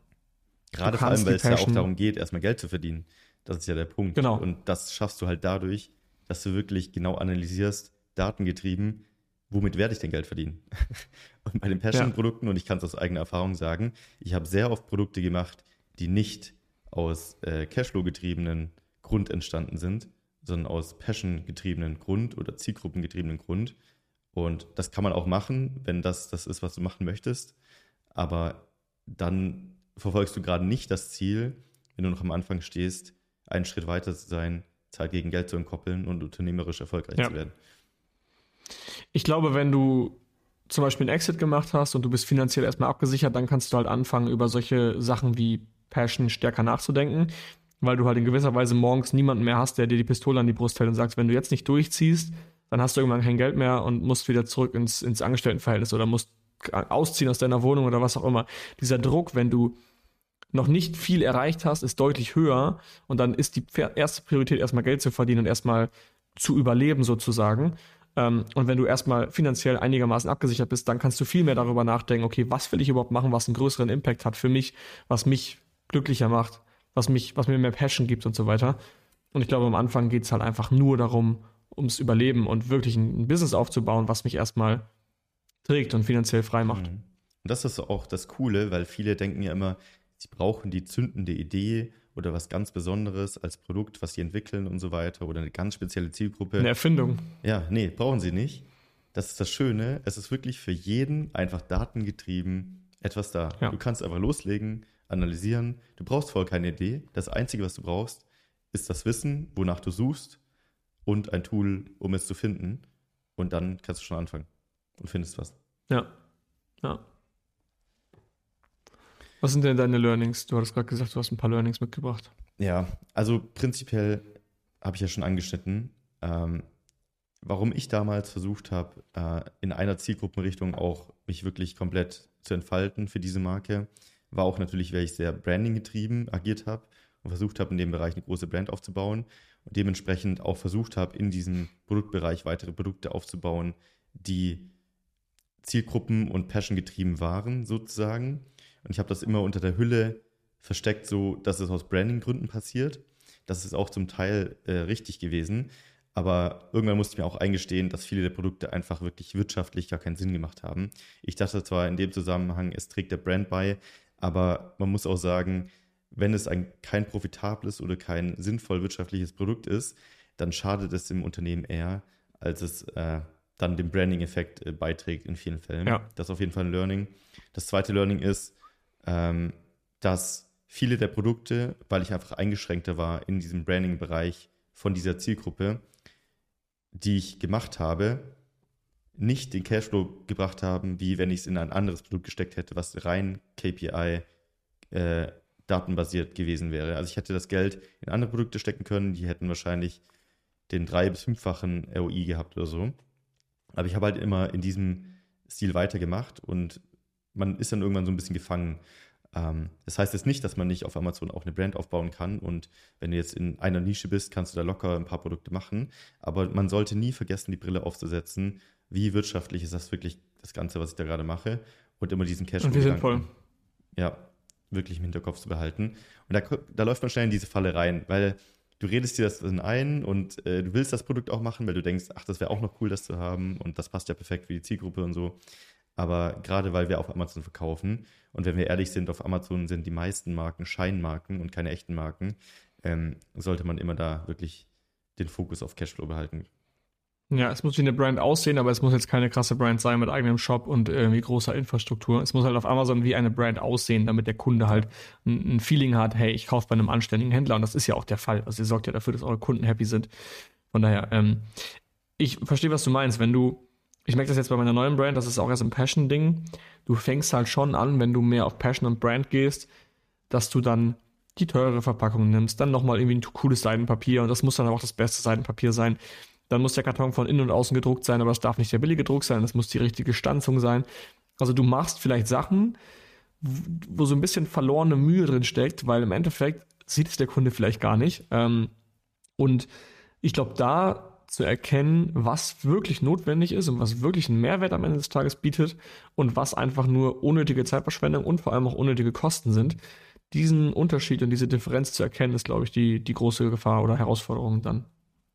Gerade vor allem, weil es ja auch darum geht, erstmal Geld zu verdienen. Das ist ja der Punkt. Genau. Und das schaffst du halt dadurch, dass du wirklich genau analysierst, datengetrieben, womit werde ich denn Geld verdienen? und bei den Passion-Produkten, und ich kann es aus eigener Erfahrung sagen, ich habe sehr oft Produkte gemacht, die nicht aus äh, Cashflow-getriebenen Grund entstanden sind, sondern aus Passion-getriebenen Grund oder Zielgruppengetriebenen Grund. Und das kann man auch machen, wenn das das ist, was du machen möchtest. Aber dann verfolgst du gerade nicht das Ziel, wenn du noch am Anfang stehst, einen Schritt weiter zu sein, Zeit gegen Geld zu entkoppeln und unternehmerisch erfolgreich ja. zu werden. Ich glaube, wenn du zum Beispiel einen Exit gemacht hast und du bist finanziell erstmal abgesichert, dann kannst du halt anfangen, über solche Sachen wie Passion stärker nachzudenken, weil du halt in gewisser Weise morgens niemanden mehr hast, der dir die Pistole an die Brust hält und sagt, wenn du jetzt nicht durchziehst, dann hast du irgendwann kein Geld mehr und musst wieder zurück ins, ins Angestelltenverhältnis oder musst ausziehen aus deiner Wohnung oder was auch immer. Dieser Druck, wenn du noch nicht viel erreicht hast, ist deutlich höher und dann ist die erste Priorität erstmal Geld zu verdienen und erstmal zu überleben sozusagen. Ähm, und wenn du erstmal finanziell einigermaßen abgesichert bist, dann kannst du viel mehr darüber nachdenken, okay, was will ich überhaupt machen, was einen größeren Impact hat für mich, was mich glücklicher macht, was mich, was mir mehr Passion gibt und so weiter. Und ich glaube, am Anfang geht es halt einfach nur darum, ums Überleben und wirklich ein, Business aufzubauen, was mich erstmal trägt und finanziell frei macht. Mhm. Und das ist auch das Coole, weil viele denken ja immer, sie brauchen die zündende Idee oder was ganz Besonderes als Produkt, was sie entwickeln und so weiter oder eine ganz spezielle Zielgruppe. Eine Erfindung. Ja, nee, brauchen sie nicht. Das ist das Schöne. Es ist wirklich für jeden einfach datengetrieben etwas da. Ja. Du kannst einfach loslegen, analysieren. Du brauchst voll keine Idee. Das Einzige, was du brauchst, ist das Wissen, wonach du suchst und ein Tool, um es zu finden. Und dann kannst du schon anfangen und findest was. Ja. Ja. Was sind denn deine Learnings? Du hattest gerade gesagt, du hast ein paar Learnings mitgebracht. Ja, also prinzipiell habe ich ja schon angeschnitten, ähm, warum ich damals versucht habe, äh, in einer Zielgruppenrichtung auch mich wirklich komplett zu entfalten für diese Marke, war auch natürlich, weil ich sehr Branding getrieben agiert habe und versucht habe, in dem Bereich eine große Brand aufzubauen und dementsprechend auch versucht habe, in diesem Produktbereich weitere Produkte aufzubauen, die Zielgruppen und Passion getrieben waren, sozusagen. Und ich habe das immer unter der Hülle versteckt, so dass es aus Branding-Gründen passiert. Das ist auch zum Teil äh, richtig gewesen. Aber irgendwann musste ich mir auch eingestehen, dass viele der Produkte einfach wirklich wirtschaftlich gar keinen Sinn gemacht haben. Ich dachte zwar in dem Zusammenhang, es trägt der Brand bei, aber man muss auch sagen, wenn es ein kein profitables oder kein sinnvoll wirtschaftliches Produkt ist, dann schadet es dem Unternehmen eher, als es äh, dann dem Branding-Effekt äh, beiträgt in vielen Fällen. Ja. Das ist auf jeden Fall ein Learning. Das zweite Learning ist, ähm, dass viele der Produkte, weil ich einfach eingeschränkter war in diesem Branding-Bereich von dieser Zielgruppe, die ich gemacht habe, nicht den Cashflow gebracht haben, wie wenn ich es in ein anderes Produkt gesteckt hätte, was rein KPI äh, datenbasiert gewesen wäre. Also ich hätte das Geld in andere Produkte stecken können, die hätten wahrscheinlich den drei- bis fünffachen ROI gehabt oder so. Aber ich habe halt immer in diesem Stil weitergemacht und man ist dann irgendwann so ein bisschen gefangen. Ähm, das heißt jetzt nicht, dass man nicht auf Amazon auch eine Brand aufbauen kann und wenn du jetzt in einer Nische bist, kannst du da locker ein paar Produkte machen. Aber man sollte nie vergessen, die Brille aufzusetzen. Wie wirtschaftlich ist das wirklich das Ganze, was ich da gerade mache? Und immer diesen Cash. Und wie sinnvoll. Ja, wirklich im Hinterkopf zu behalten. Und da, da läuft man schnell in diese Falle rein, weil du redest dir das dann ein und äh, du willst das Produkt auch machen, weil du denkst, ach, das wäre auch noch cool, das zu haben und das passt ja perfekt für die Zielgruppe und so. Aber gerade weil wir auf Amazon verkaufen und wenn wir ehrlich sind, auf Amazon sind die meisten Marken Scheinmarken und keine echten Marken, ähm, sollte man immer da wirklich den Fokus auf Cashflow behalten. Ja, es muss wie eine Brand aussehen, aber es muss jetzt keine krasse Brand sein mit eigenem Shop und irgendwie großer Infrastruktur. Es muss halt auf Amazon wie eine Brand aussehen, damit der Kunde halt ein, ein Feeling hat, hey, ich kaufe bei einem anständigen Händler und das ist ja auch der Fall. Also ihr sorgt ja dafür, dass eure Kunden happy sind. Von daher, ähm, ich verstehe, was du meinst. Wenn du ich merke das jetzt bei meiner neuen Brand, das ist auch erst ein Passion-Ding. Du fängst halt schon an, wenn du mehr auf Passion und Brand gehst, dass du dann die teure Verpackung nimmst, dann nochmal irgendwie ein cooles Seidenpapier und das muss dann auch das beste Seidenpapier sein. Dann muss der Karton von innen und außen gedruckt sein, aber es darf nicht der billige Druck sein, das muss die richtige Stanzung sein. Also du machst vielleicht Sachen, wo so ein bisschen verlorene Mühe drin steckt, weil im Endeffekt sieht es der Kunde vielleicht gar nicht. Ähm, und ich glaube, da zu erkennen, was wirklich notwendig ist und was wirklich einen Mehrwert am Ende des Tages bietet und was einfach nur unnötige Zeitverschwendung und vor allem auch unnötige Kosten sind. Diesen Unterschied und diese Differenz zu erkennen, ist, glaube ich, die, die große Gefahr oder Herausforderung dann.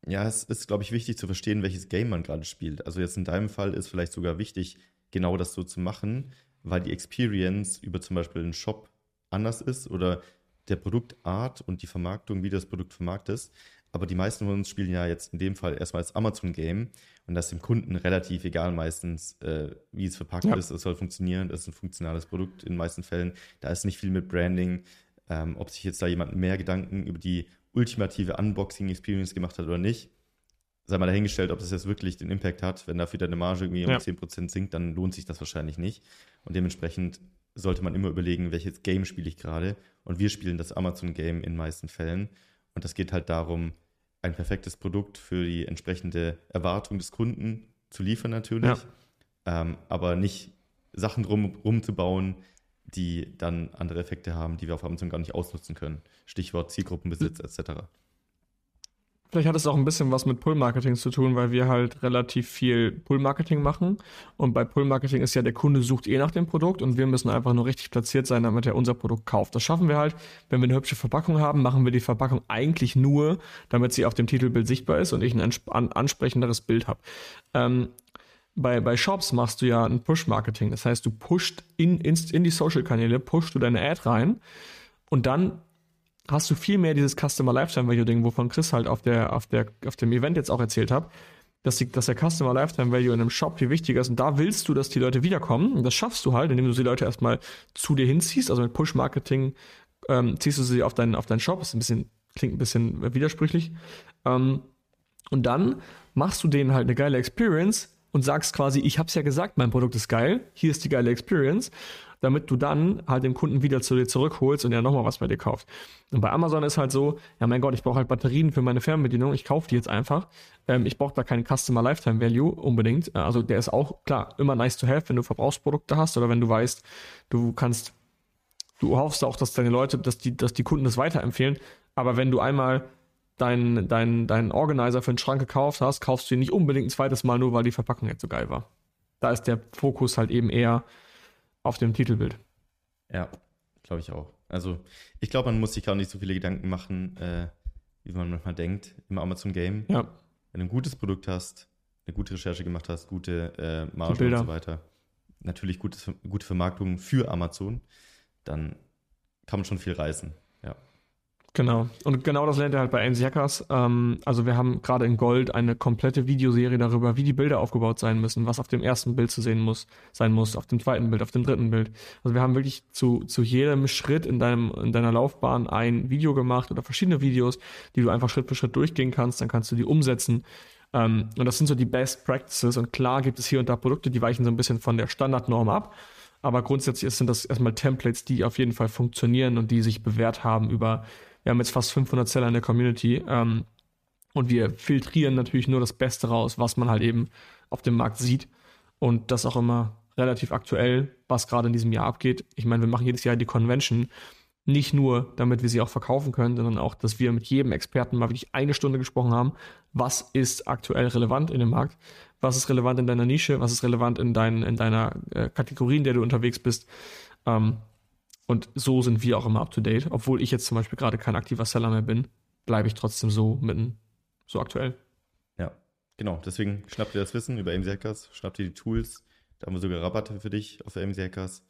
Ja, es ist, glaube ich, wichtig zu verstehen, welches Game man gerade spielt. Also jetzt in deinem Fall ist vielleicht sogar wichtig, genau das so zu machen, weil die Experience über zum Beispiel einen Shop anders ist oder der Produktart und die Vermarktung, wie das Produkt vermarktet ist. Aber die meisten von uns spielen ja jetzt in dem Fall erstmal das Amazon-Game und das ist dem Kunden relativ egal meistens, äh, wie es verpackt ja. ist. Es soll funktionieren, es ist ein funktionales Produkt in den meisten Fällen. Da ist nicht viel mit Branding Ähm, ob sich jetzt da jemand mehr Gedanken über die ultimative Unboxing-Experience gemacht hat oder nicht, sei mal dahingestellt, ob das jetzt wirklich den Impact hat. Wenn dafür deine Marge irgendwie um ja. 10% sinkt, dann lohnt sich das wahrscheinlich nicht. Und dementsprechend sollte man immer überlegen, welches Game spiele ich gerade. Und wir spielen das Amazon-Game in meisten Fällen. Und das geht halt darum, ein perfektes Produkt für die entsprechende Erwartung des Kunden zu liefern natürlich, ja. ähm, aber nicht Sachen drum zu bauen, die dann andere Effekte haben, die wir auf Amazon gar nicht ausnutzen können. Stichwort Zielgruppenbesitz etc. Vielleicht hat es auch ein bisschen was mit Pull-Marketing zu tun, weil wir halt relativ viel Pull-Marketing machen. Und bei Pull-Marketing ist ja, der Kunde sucht eh nach dem Produkt und wir müssen einfach nur richtig platziert sein, damit er unser Produkt kauft. Das schaffen wir halt, wenn wir eine hübsche Verpackung haben, machen wir die Verpackung eigentlich nur, damit sie auf dem Titelbild sichtbar ist und ich ein ansprechenderes Bild habe. Ähm, bei, bei Shops machst du ja ein Push-Marketing. Das heißt, du pusht in, in, in die Social-Kanäle, pushst du deine Ad rein und dann hast du viel mehr dieses Customer Lifetime Value Ding, wovon Chris halt auf, der, auf, der, auf dem Event jetzt auch erzählt hat, dass, die, dass der Customer Lifetime Value in einem Shop viel wichtiger ist. Und da willst du, dass die Leute wiederkommen. Und das schaffst du halt, indem du die Leute erstmal zu dir hinziehst. Also mit Push-Marketing ähm, ziehst du sie auf deinen, auf deinen Shop. Das ist ein bisschen, klingt ein bisschen widersprüchlich. Ähm, und dann machst du denen halt eine geile Experience und sagst quasi, ich hab's ja gesagt, mein Produkt ist geil, hier ist die geile Experience damit du dann halt den Kunden wieder zu dir zurückholst und er nochmal was bei dir kauft. Und bei Amazon ist halt so, ja mein Gott, ich brauche halt Batterien für meine Fernbedienung, ich kaufe die jetzt einfach. Ähm, ich brauche da keinen Customer Lifetime Value unbedingt. Äh, also der ist auch, klar, immer nice to have, wenn du Verbrauchsprodukte hast oder wenn du weißt, du kannst, du hoffst auch, dass deine Leute, dass die, dass die Kunden das weiterempfehlen. Aber wenn du einmal deinen dein, dein Organizer für den Schrank gekauft hast, kaufst du ihn nicht unbedingt ein zweites Mal nur, weil die Verpackung jetzt so geil war. Da ist der Fokus halt eben eher auf dem Titelbild. Ja, glaube ich auch. Also ich glaube, man muss sich gar nicht so viele Gedanken machen, äh, wie man manchmal denkt im Amazon Game. Ja. Wenn du ein gutes Produkt hast, eine gute Recherche gemacht hast, gute äh, Marge und so weiter, natürlich gutes, gute Vermarktung für Amazon, dann kann man schon viel reißen. Ja. Genau. Und genau das lernt er halt bei AMC Hackers. Ähm, also wir haben gerade in Gold eine komplette Videoserie darüber, wie die Bilder aufgebaut sein müssen, was auf dem ersten Bild zu sehen muss, sein muss, auf dem zweiten Bild, auf dem dritten Bild. Also wir haben wirklich zu, zu jedem Schritt in deinem, in deiner Laufbahn ein Video gemacht oder verschiedene Videos, die du einfach Schritt für Schritt durchgehen kannst, dann kannst du die umsetzen. Ähm, und das sind so die Best Practices. Und klar gibt es hier und da Produkte, die weichen so ein bisschen von der Standardnorm ab. Aber grundsätzlich sind das erstmal Templates, die auf jeden Fall funktionieren und die sich bewährt haben über wir haben jetzt fast 500 Seller in der Community ähm, und wir filtrieren natürlich nur das Beste raus, was man halt eben auf dem Markt sieht. Und das auch immer relativ aktuell, was gerade in diesem Jahr abgeht. Ich meine, wir machen jedes Jahr die Convention. Nicht nur, damit wir sie auch verkaufen können, sondern auch, dass wir mit jedem Experten mal wirklich eine Stunde gesprochen haben. Was ist aktuell relevant in dem Markt? Was ist relevant in deiner Nische? Was ist relevant in, dein, in deiner äh, Kategorie, in der du unterwegs bist? Ähm, und so sind wir auch immer up to date. Obwohl ich jetzt zum Beispiel gerade kein aktiver Seller mehr bin, bleibe ich trotzdem so mitten, so aktuell. Ja, genau. Deswegen schnappt dir das Wissen über AMZ Hackers, schnappt dir die Tools. Da haben wir sogar Rabatte für dich auf AMZ Hackers.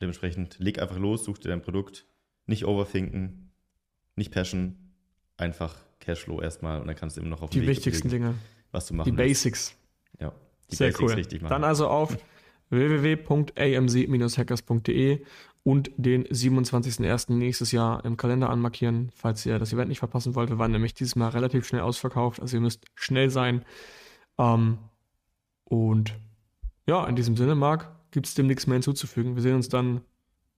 Dementsprechend leg einfach los, such dir dein Produkt. Nicht overthinken, nicht passion, einfach Cashflow erstmal und dann kannst du immer noch auf die wichtigsten Dinge, was du machen Die Basics. Ja, die Sehr Basics cool. richtig machen. Dann also auf www.amz-hackers.de und den 27.01. nächstes Jahr im Kalender anmarkieren, falls ihr das Event nicht verpassen wollt. Wir waren nämlich dieses Mal relativ schnell ausverkauft, also ihr müsst schnell sein. Ähm, und ja, in diesem Sinne, Marc, gibt es dem nichts mehr hinzuzufügen. Wir sehen uns dann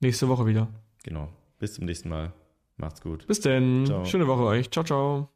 nächste Woche wieder. Genau. Bis zum nächsten Mal. Macht's gut. Bis denn. Ciao. Schöne Woche euch. Ciao, ciao.